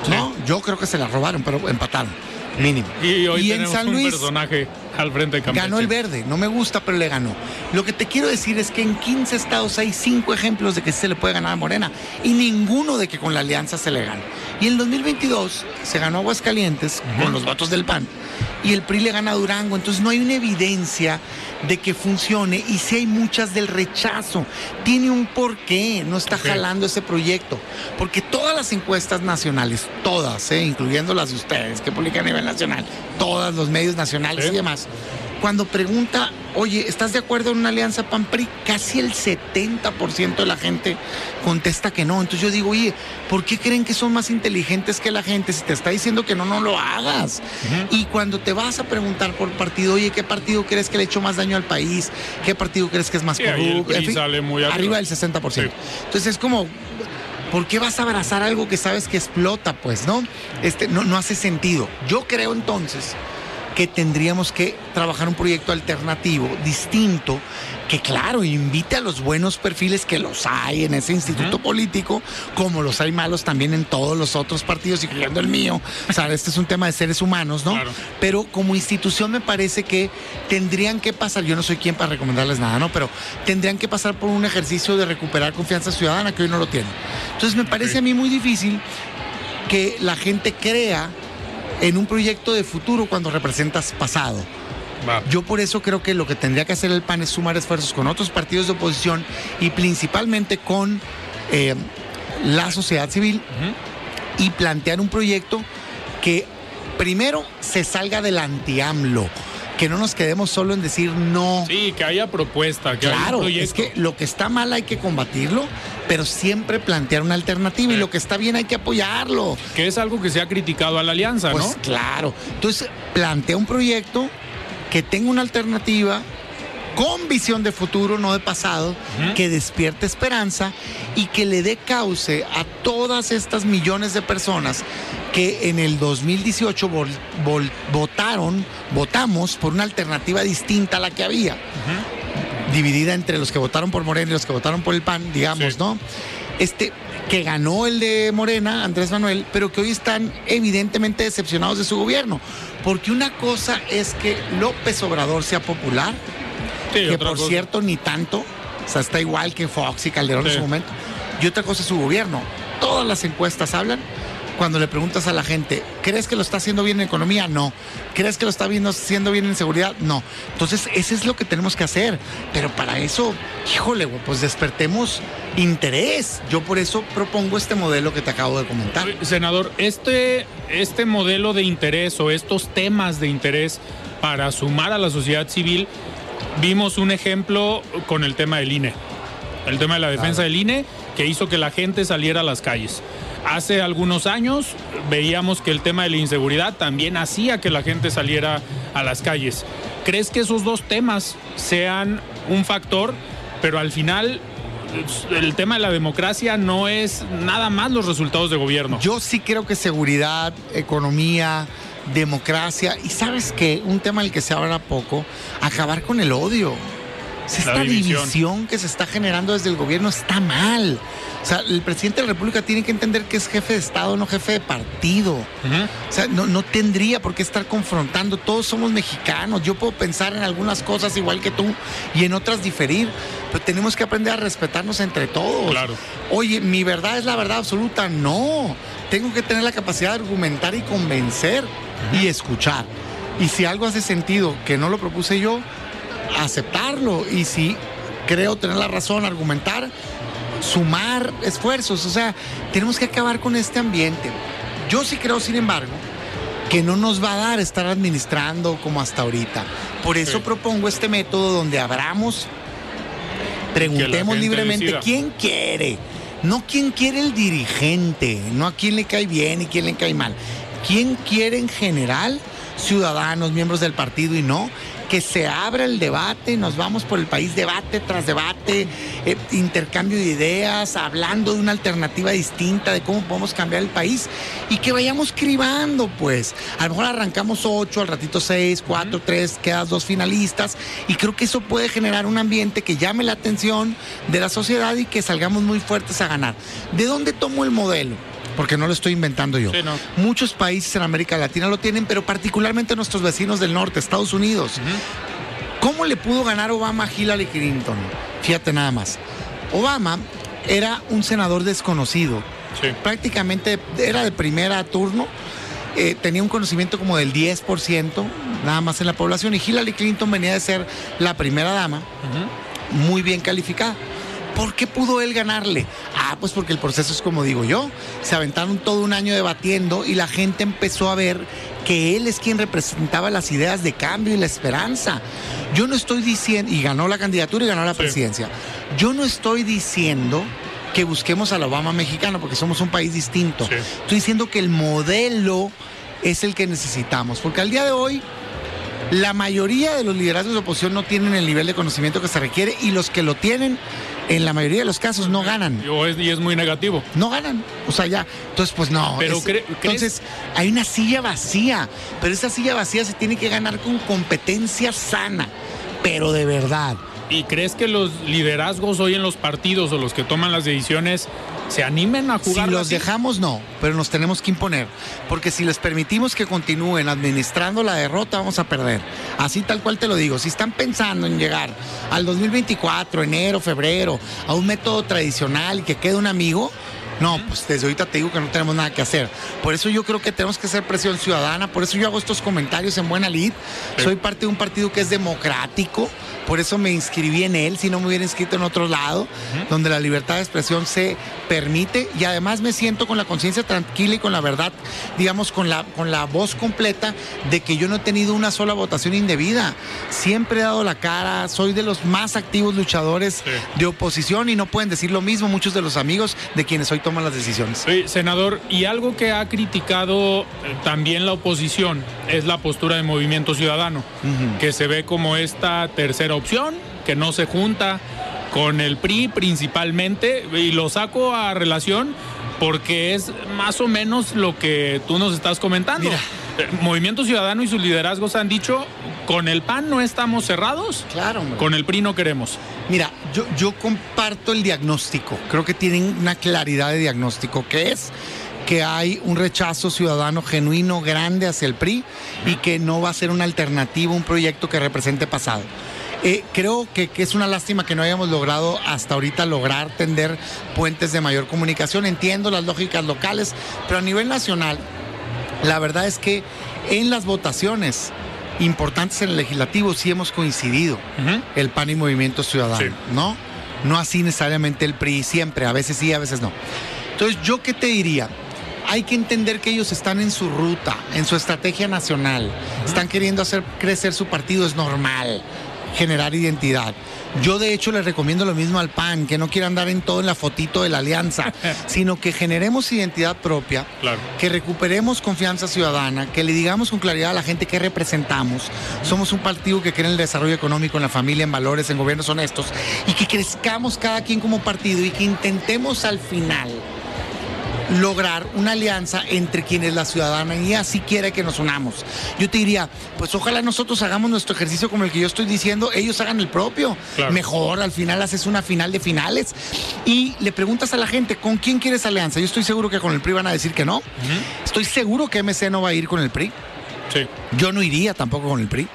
B: No, yo creo que se la robaron, pero empataron, mínimo.
A: Y hoy
B: en
A: tenemos
B: San
A: un
B: Luis
A: personaje al frente de Campeche.
B: Ganó el verde, no me gusta, pero le ganó. Lo que te quiero decir es que en 15 estados hay 5 ejemplos de que sí se le puede ganar a Morena y ninguno de que con la alianza se le gana. Y en 2022 se ganó Aguascalientes con los votos del PAN y el PRI le gana a Durango, entonces no hay una evidencia de que funcione y si hay muchas del rechazo. Tiene un porqué, no está jalando ese proyecto, porque todas las encuestas nacionales, todas, eh, incluyendo las de ustedes que publican a nivel nacional, todos los medios nacionales y demás, cuando pregunta, oye, ¿estás de acuerdo en una alianza PAN-PRI? Casi el 70% de la gente contesta que no. Entonces yo digo, oye, ¿por qué creen que son más inteligentes que la gente si te está diciendo que no, no lo hagas? Y cuando te vas a preguntar por partido, oye, ¿qué partido crees que le ha hecho más daño al país? ¿Qué partido crees que es más
A: Sí,
B: corrupto? En fin,
A: sale muy arriba.
B: arriba del 60%.
A: Sí.
B: Entonces es como, ¿por qué vas a abrazar algo que sabes que explota? Pues, ¿no? Este, no, no hace sentido. Yo creo entonces que tendríamos que trabajar un proyecto alternativo, distinto, que claro, invite a los buenos perfiles que los hay en ese instituto político, como los hay malos también en todos los otros partidos, incluyendo el mío. O sea, este es un tema de seres humanos, ¿no? Pero como institución me parece que tendrían que pasar, yo no soy quien para recomendarles nada, ¿no? Pero tendrían que pasar por un ejercicio de recuperar confianza ciudadana que hoy no lo tienen. Entonces me parece a mí muy difícil que la gente crea en un proyecto de futuro cuando representas pasado. Yo por eso creo que lo que tendría que hacer el PAN es sumar esfuerzos con otros partidos de oposición y principalmente con eh, la sociedad civil y plantear un proyecto que primero se salga del anti-AMLO que no nos quedemos solo en decir no.
A: Sí, que haya propuesta, que
B: claro,
A: haya
B: es que lo que está mal hay que combatirlo, pero siempre plantear una alternativa y lo que está bien hay que apoyarlo.
A: Que es algo que se ha criticado a la alianza,
B: pues
A: ¿no?
B: Claro. Entonces, plantea un proyecto que tenga una alternativa con visión de futuro, no de pasado, que despierte esperanza y que le dé cauce a todas estas millones de personas que en el 2018 votaron, votamos por una alternativa distinta a la que había, dividida entre los que votaron por Morena y los que votaron por el PAN, digamos, ¿no? Este, que ganó el de Morena, Andrés Manuel, pero que hoy están evidentemente decepcionados de su gobierno. Porque una cosa es que López Obrador sea popular, que por cierto ni tanto, o sea, está igual que Fox y Calderón en su momento, y otra cosa es su gobierno. Todas las encuestas hablan cuando le preguntas a la gente, ¿crees que lo está haciendo bien en economía? No. ¿Crees que lo está haciendo bien en seguridad? No. Entonces, eso es lo que tenemos que hacer. Pero para eso, híjole, pues despertemos interés. Yo por eso propongo este modelo que te acabo de comentar.
A: Senador, este, este modelo de interés o estos temas de interés para sumar a la sociedad civil, vimos un ejemplo con el tema del INE. El tema de la defensa del INE, que hizo que la gente saliera a las calles. Hace algunos años veíamos que el tema de la inseguridad también hacía que la gente saliera a las calles. ¿Crees que esos dos temas sean un factor, pero al final el tema de la democracia no es nada más los resultados de gobierno?
B: Yo sí creo que seguridad, economía, democracia y sabes que un tema del que se habla poco, acabar con el odio. Esta división. que se está generando desde el gobierno está mal. O sea, el presidente de la República tiene que entender que es jefe de Estado, no jefe de partido. O sea, no, no, tendría por qué estar confrontando. Todos somos mexicanos. Yo puedo pensar en algunas cosas igual que tú y en otras diferir. Pero tenemos que aprender a respetarnos entre todos.
A: Claro.
B: Oye, mi verdad es la verdad absoluta. No. Tengo que tener la capacidad de argumentar y convencer y escuchar. Y si algo hace sentido que no lo propuse yo, aceptarlo y si creo tener la razón, argumentar, sumar esfuerzos. O sea, tenemos que acabar con este ambiente. Yo sí creo, sin embargo, que no nos va a dar estar administrando como hasta ahorita. Por eso propongo este método donde abramos, preguntemos libremente quién quiere. No quién quiere el dirigente, no a quién le cae bien y quién le cae mal. ¿Quién quiere en general? Ciudadanos, miembros del partido y no que se abra el debate, nos vamos por el país debate tras debate, eh, intercambio de ideas, hablando de una alternativa distinta de cómo podemos cambiar el país y que vayamos cribando, pues. A lo mejor arrancamos ocho, al ratito seis, cuatro, tres, quedas dos finalistas y creo que eso puede generar un ambiente que llame la atención de la sociedad y que salgamos muy fuertes a ganar. ¿De dónde tomo el modelo? Porque no lo estoy inventando yo. Muchos países en América Latina lo tienen, pero particularmente nuestros vecinos del norte, Estados Unidos. ¿Cómo le pudo ganar Obama a Hillary Clinton? Fíjate nada más. Obama era un senador desconocido. Prácticamente era de primera turno. Eh, tenía un conocimiento como del 10% nada más en la población y Hillary Clinton venía de ser la primera dama, muy bien calificada. ¿Por qué pudo él ganarle? Ah, pues porque el proceso es como digo yo. Se aventaron todo un año debatiendo y la gente empezó a ver que él es quien representaba las ideas de cambio y la esperanza. Yo no estoy diciendo, y ganó la candidatura y ganó la presidencia. Yo no estoy diciendo que busquemos al Obama mexicano porque somos un país distinto. Estoy diciendo que el modelo es el que necesitamos, porque al día de hoy la mayoría de los liderazgos de oposición no tienen el nivel de conocimiento que se requiere y los que lo tienen en la mayoría de los casos no ganan.
A: y es muy negativo.
B: No ganan. O sea, ya. Entonces, pues no.
A: Pero
B: entonces, hay una silla vacía. Pero esa silla vacía se tiene que ganar con competencia sana. Pero de verdad.
A: ¿Y crees que los liderazgos hoy en los partidos o los que toman las decisiones se animen a jugar?
B: Si los dejamos, no, pero nos tenemos que imponer. Porque si les permitimos que continúen administrando la derrota, vamos a perder. Así tal cual te lo digo. Si están pensando en llegar al 2024, enero, febrero, a un método tradicional y que quede un amigo, no, pues desde ahorita te digo que no tenemos nada que hacer. Por eso yo creo que tenemos que hacer presión ciudadana, por eso yo hago estos comentarios en Buena Lid. Soy parte de un partido que es democrático, por eso me inscribí en él, si no me hubiera inscrito en otro lado, donde la libertad de expresión se permite y además me siento con la conciencia tranquila y con la verdad, digamos, con la, con la voz completa de que yo no he tenido una sola votación indebida. Siempre he dado la cara, soy de los más activos luchadores de oposición y no pueden decir lo mismo muchos de los amigos de quienes hoy toman las decisiones.
A: Sí, senador, y algo que ha criticado eh, también la oposición es la postura de Movimiento Ciudadano, que se ve como esta tercera opción, que no se junta con el PRI principalmente, y lo saco a relación porque es más o menos lo que tú nos estás comentando. Mira. Eh, Movimiento Ciudadano y sus liderazgos han dicho, con el PAN no estamos cerrados,
B: claro,
A: con el PRI no queremos.
B: Mira, yo, yo comparto el diagnóstico, creo que tienen una claridad de diagnóstico, que es que hay un rechazo ciudadano genuino grande hacia el PRI y que no va a ser una alternativa, un proyecto que represente pasado. Eh, creo que, es una lástima que no hayamos logrado hasta ahorita lograr tender puentes de mayor comunicación. Entiendo las lógicas locales, pero a nivel nacional, la verdad es que en las votaciones importantes en el legislativo sí hemos coincidido, el PAN y Movimiento Ciudadano, ¿no? No así necesariamente el PRI siempre, a veces sí, a veces no. Entonces, ¿yo qué te diría? hay que entender que ellos están en su ruta, en su estrategia nacional. Están queriendo hacer crecer su partido, es normal generar identidad. Yo de hecho le recomiendo lo mismo al PAN, que no quiera andar en todo en la fotito de la alianza, sino que generemos identidad propia, que recuperemos confianza ciudadana, que le digamos con claridad a la gente que representamos. Somos un partido que cree en el desarrollo económico, en la familia, en valores, en gobiernos honestos, y que crezcamos cada quien como partido y que intentemos al final lograr una alianza entre quienes la ciudadanía sí quiere que nos unamos. Yo te diría, pues ojalá nosotros hagamos nuestro ejercicio como el que yo estoy diciendo, ellos hagan el propio. Mejor, al final haces una final de finales y le preguntas a la gente, ¿con quién quieres alianza? Yo estoy seguro que con el PRI van a decir que no. Estoy seguro que MC no va a ir con el PRI.
A: Sí.
B: Yo no iría tampoco con el PRI.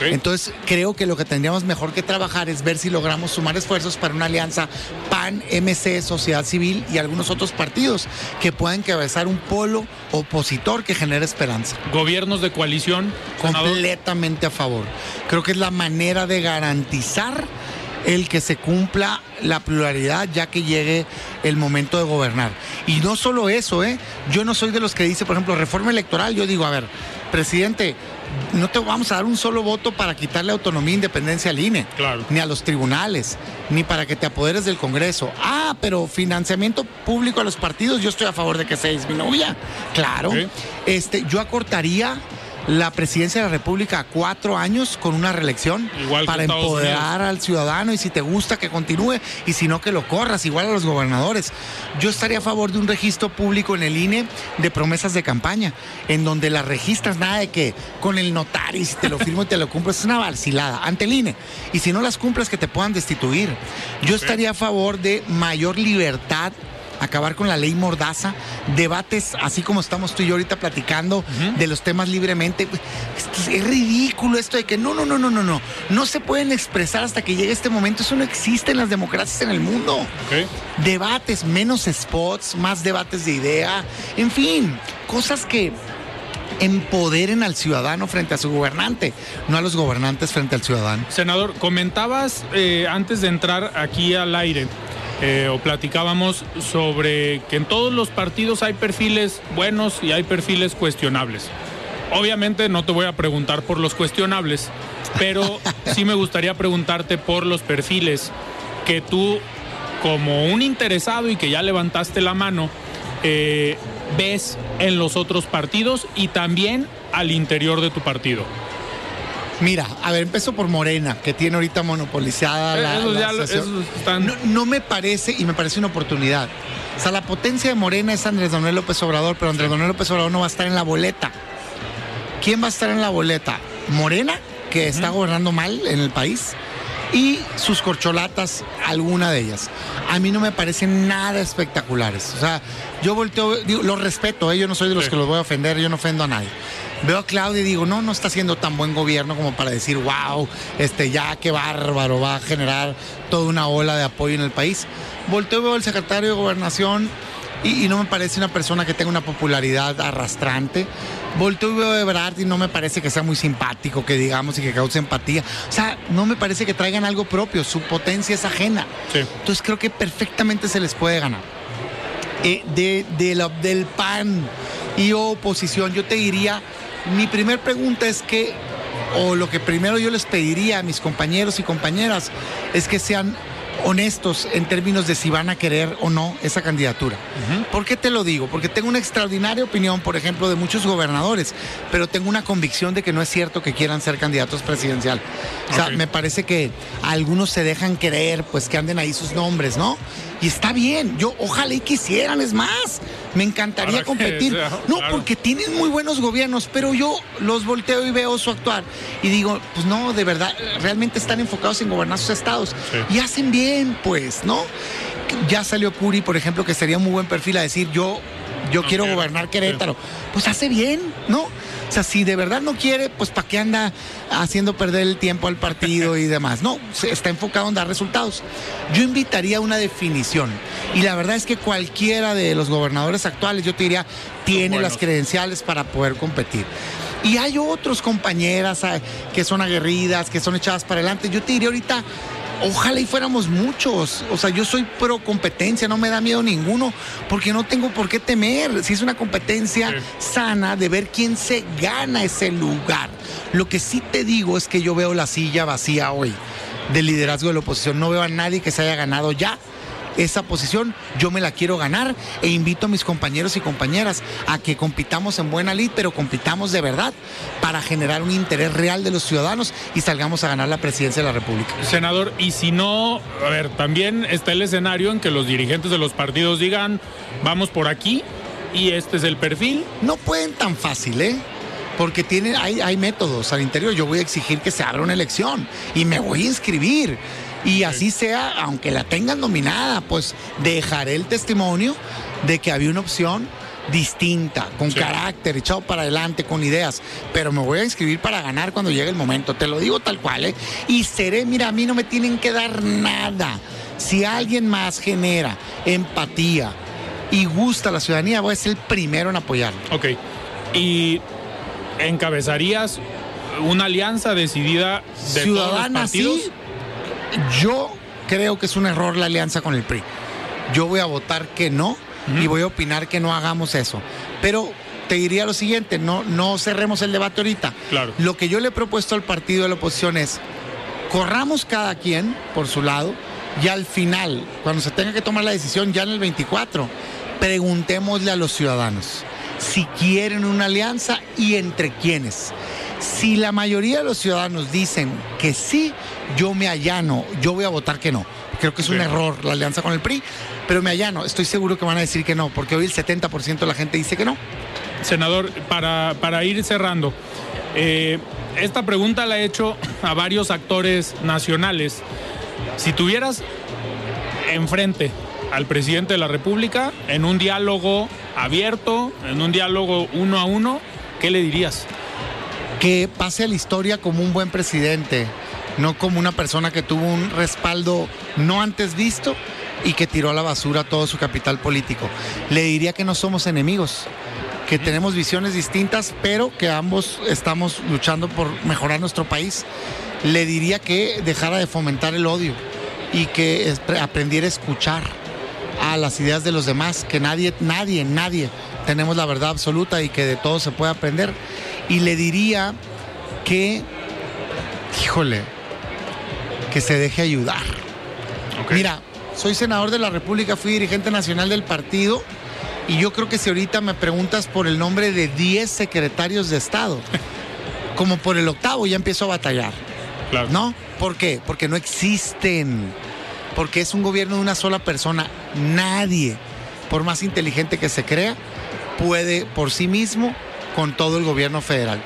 B: Entonces, creo que lo que tendríamos mejor que trabajar es ver si logramos sumar esfuerzos para una alianza PAN, MC, Sociedad Civil y algunos otros partidos que puedan cabezar un polo opositor que genere esperanza.
A: ¿Gobiernos de coalición?
B: Completamente a favor. Creo que es la manera de garantizar el que se cumpla la pluralidad ya que llegue el momento de gobernar. Y no solo eso, ¿eh? Yo no soy de los que dice, por ejemplo, reforma electoral. Yo digo, a ver, presidente, no te vamos a dar un solo voto para quitarle autonomía e independencia al INE, ni a los tribunales, ni para que te apoderes del Congreso. Ah, pero financiamiento público a los partidos, yo estoy a favor de que se disminuya. Claro. Este, yo acortaría la presidencia de la República a cuatro años con una reelección para empoderar al ciudadano y si te gusta que continúe y si no que lo corras, igual a los gobernadores. Yo estaría a favor de un registro público en el INE de promesas de campaña, en donde las registras, nada de que con el notario y si te lo firmo y te lo cumplo, es una vacilada ante el INE. Y si no las cumples, que te puedan destituir. Yo estaría a favor de mayor libertad acabar con la ley mordaza, debates así como estamos tú y yo ahorita platicando de los temas libremente. Es, ridículo esto de que no, no, no, no, no, no, no se pueden expresar hasta que llegue este momento. Eso no existe en las democracias en el mundo. Debates, menos spots, más debates de idea, en fin, cosas que empoderen al ciudadano frente a su gobernante, no a los gobernantes frente al ciudadano.
A: Senador, comentabas eh, antes de entrar aquí al aire eh, o platicábamos sobre que en todos los partidos hay perfiles buenos y hay perfiles cuestionables. Obviamente no te voy a preguntar por los cuestionables, pero sí me gustaría preguntarte por los perfiles que tú, como un interesado y que ya levantaste la mano, eh, ves en los otros partidos y también al interior de tu partido.
B: Mira, a ver, empezó por Morena, que tiene ahorita monopolizada la.
A: Esos
B: la
A: lo- están-
B: no, no me parece, y me parece una oportunidad. O sea, la potencia de Morena es Andrés Manuel López Obrador, pero Andrés Manuel López Obrador no va a estar en la boleta. ¿Quién va a estar en la boleta? Morena, que está gobernando mal en el país, y sus corcholatas, alguna de ellas. A mí no me parecen nada espectaculares. O sea, yo volteo, digo, los respeto, ¿eh? yo no soy de los
A: Sí.
B: que los voy a ofender, yo no ofendo a nadie. Veo a Claudia y digo, no, no está haciendo tan buen gobierno como para decir, wow, este, ya qué bárbaro, va a generar toda una ola de apoyo en el país. Volteo y veo al secretario de Gobernación y, y no me parece una persona que tenga una popularidad arrastrante. Volteo y veo a Ebrard y no me parece que sea muy simpático, que digamos, y que cause empatía. O sea, no me parece que traigan algo propio, su potencia es ajena.
A: Sí.
B: Entonces creo que perfectamente se les puede ganar. Eh, de, de la- del PAN y oposición, yo te diría, mi primer pregunta es que, o lo que primero yo les pediría a mis compañeros y compañeras, es que sean honestos en términos de si van a querer o no esa candidatura. ¿Por qué te lo digo? Porque tengo una extraordinaria opinión, por ejemplo, de muchos gobernadores, pero tengo una convicción de que no es cierto que quieran ser candidatos presidencial. O sea, me parece que algunos se dejan creer, pues que anden ahí sus nombres, ¿no? Y está bien, yo ojalá y quisieran, es más, me encantaría
A: que
B: competir. no, porque tienen muy buenos gobiernos, pero yo los volteo y veo su actuar y digo, pues no, de verdad, realmente están enfocados en gobernar sus estados
A: Sí.
B: y hacen bien, pues, ¿no? Ya salió Curi, por ejemplo, que sería un muy buen perfil a decir, yo, yo
A: No
B: quiero
A: quiero.
B: gobernar Querétaro. Pues hace bien, ¿no? O sea, si de verdad no quiere, pues ¿para qué anda haciendo perder el tiempo al partido y demás? No, se- está enfocado en dar resultados. Yo invitaría a una definición. Y la verdad es que cualquiera de los gobernadores actuales, yo te diría, tiene las credenciales para poder competir. Y hay otros compañeras ah, que son aguerridas, que son echadas para adelante. Yo te diría ahorita, ojalá y fuéramos muchos. O sea, yo soy pro competencia, no me da miedo ninguno, porque no tengo por qué temer. Si es una competencia
A: Sí.
B: sana de ver quién se gana ese lugar. Lo que sí te digo es que yo veo la silla vacía hoy del liderazgo de la oposición. No veo a nadie que se haya ganado ya esa posición, yo me la quiero ganar e invito a mis compañeros y compañeras a que compitamos en buena lid, pero compitamos de verdad para generar un interés real de los ciudadanos y salgamos a ganar la presidencia de la República.
A: Senador, y si no, a ver, también está el escenario en que los dirigentes de los partidos digan, vamos por aquí y este es el perfil.
B: No pueden tan fácil, ¿eh? Porque tiene, hay, hay métodos al interior. Yo voy a exigir que se abra una elección y me voy a inscribir. Y así sea, aunque la tengan nominada, pues dejaré el testimonio de que había una opción distinta, con
A: Sí.
B: carácter, echado para adelante, con ideas. Pero me voy a inscribir para ganar cuando llegue el momento. Te lo digo tal cual, ¿eh? Y seré, mira, a mí no me tienen que dar nada. Si alguien más genera empatía y gusta a la ciudadanía, voy a ser el primero en apoyarlo.
A: Ok. ¿Y encabezarías una alianza decidida de todos los
B: Ciudadana,
A: partidos?
B: sí. Yo creo que es un error la alianza con el PRI. Yo voy a votar que no y voy a opinar que no hagamos eso. Pero te diría lo siguiente, no, no cerremos el debate ahorita.
A: Claro.
B: Lo que yo le he propuesto al partido de la oposición es, corramos cada quien por su lado y al final, cuando se tenga que tomar la decisión ya en el 24, preguntémosle a los ciudadanos si quieren una alianza y entre quiénes. Si la mayoría de los ciudadanos dicen que sí, yo me allano, yo voy a votar que no. Creo que es un error la alianza con el PRI, pero me allano. Estoy seguro que van a decir que no, porque hoy el 70% de la gente dice que no.
A: Senador, para, para ir cerrando, eh, esta pregunta la he hecho a varios actores nacionales. Si tuvieras enfrente al presidente de la República en un diálogo abierto, en un diálogo uno a uno, ¿qué le dirías?
B: que pase a la historia como un buen presidente, no como una persona que tuvo un respaldo no antes visto y que tiró a la basura todo su capital político. Le diría que no somos enemigos, que tenemos visiones distintas, pero que ambos estamos luchando por mejorar nuestro país. Le diría que dejara de fomentar el odio y que aprendiera a escuchar a las ideas de los demás, que nadie, nadie, nadie tenemos la verdad absoluta y que de todo se puede aprender. Y le diría que, híjole, que se deje ayudar. Mira, soy senador de la República, fui dirigente nacional del partido y yo creo que si ahorita me preguntas por el nombre de 10 secretarios de Estado, como por el octavo ya empiezo a batallar.
A: Claro.
B: ¿No? ¿Por qué? Porque no existen. Porque es un gobierno de una sola persona. Nadie, por más inteligente que se crea, puede por sí mismo con todo el gobierno federal.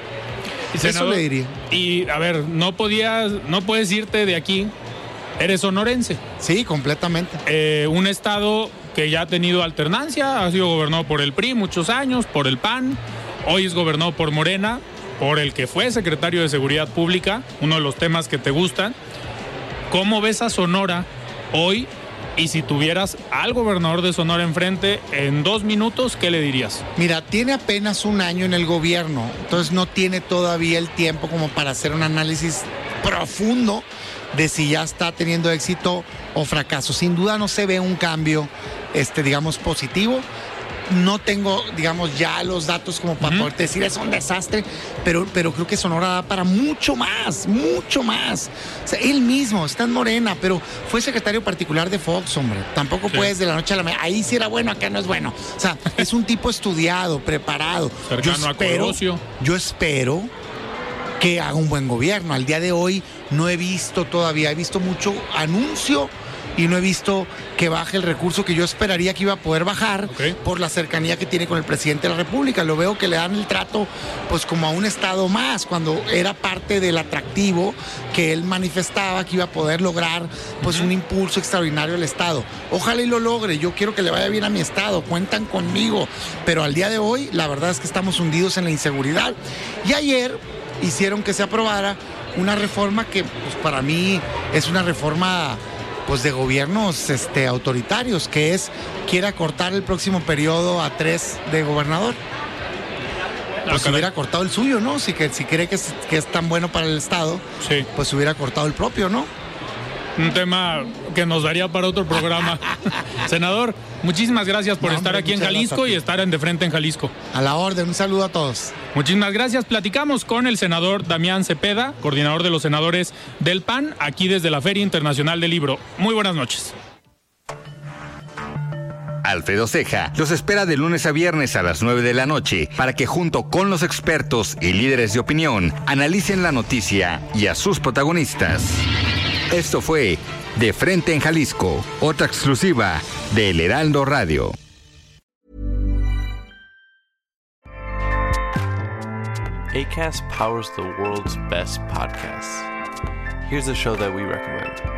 B: Eso le diría.
A: Y a ver, no podías, no puedes irte de aquí. Eres sonorense.
B: Sí, completamente.
A: Eh, un estado que ya ha tenido alternancia, ha sido gobernado por el PRI muchos años, por el PAN, hoy es gobernado por Morena, por el que fue secretario de Seguridad Pública, uno de los temas que te gustan. ¿Cómo ves a Sonora hoy? Y si tuvieras al gobernador de Sonora enfrente en dos minutos, ¿qué le dirías?
B: Mira, tiene apenas un año en el gobierno, entonces no tiene todavía el tiempo como para hacer un análisis profundo de si ya está teniendo éxito o fracaso. Sin duda no se ve un cambio, este, digamos, positivo. No tengo, digamos, ya los datos como para poder decir es un desastre, pero, pero creo que Sonora da para mucho más, mucho más. O sea, él mismo está en Morena, pero fue secretario particular de Fox, hombre. Tampoco
A: Sí.
B: puedes de la noche a la mañana. Ahí sí era bueno, acá no es bueno. O sea, es un tipo estudiado, preparado.
A: Cercano a Colosio.
B: yo espero que haga un buen gobierno. Al día de hoy no he visto todavía, he visto mucho anuncio y no he visto que baje el recurso que yo esperaría que iba a poder bajar por la cercanía que tiene con el presidente de la República. Lo veo que le dan el trato pues como a un estado más, cuando era parte del atractivo que él manifestaba que iba a poder lograr pues un impulso extraordinario al estado. Ojalá y lo logre, yo quiero que le vaya bien a mi estado, cuentan conmigo, pero al día de hoy la verdad es que estamos hundidos en la inseguridad. Y ayer hicieron que se aprobara una reforma que pues, para mí es una reforma pues de gobiernos este, autoritarios, que es quiere acortar el próximo periodo a tres de gobernador.
A: Ah,
B: Pues hubiera cortado el suyo, ¿no? Si, que, si cree que es, que es tan bueno para el Estado,
A: Sí,
B: pues hubiera cortado el propio, ¿no?
A: Un tema que nos daría para otro programa. Senador, muchísimas gracias por
B: No,
A: estar
B: hombre,
A: aquí en Jalisco y estar en De Frente en Jalisco.
B: A la orden, un saludo a todos.
A: Muchísimas gracias. Platicamos con el senador Damián Cepeda, coordinador de los senadores del PAN, aquí desde la Feria Internacional del Libro. Muy buenas noches.
C: Alfredo Ceja los espera de lunes a viernes a las 9 de la noche para que junto con los expertos y líderes de opinión analicen la noticia y a sus protagonistas. Esto fue De Frente en Jalisco, otra exclusiva de El Heraldo Radio.
G: ACAST powers the world's best podcasts. Here's a show that we recommend.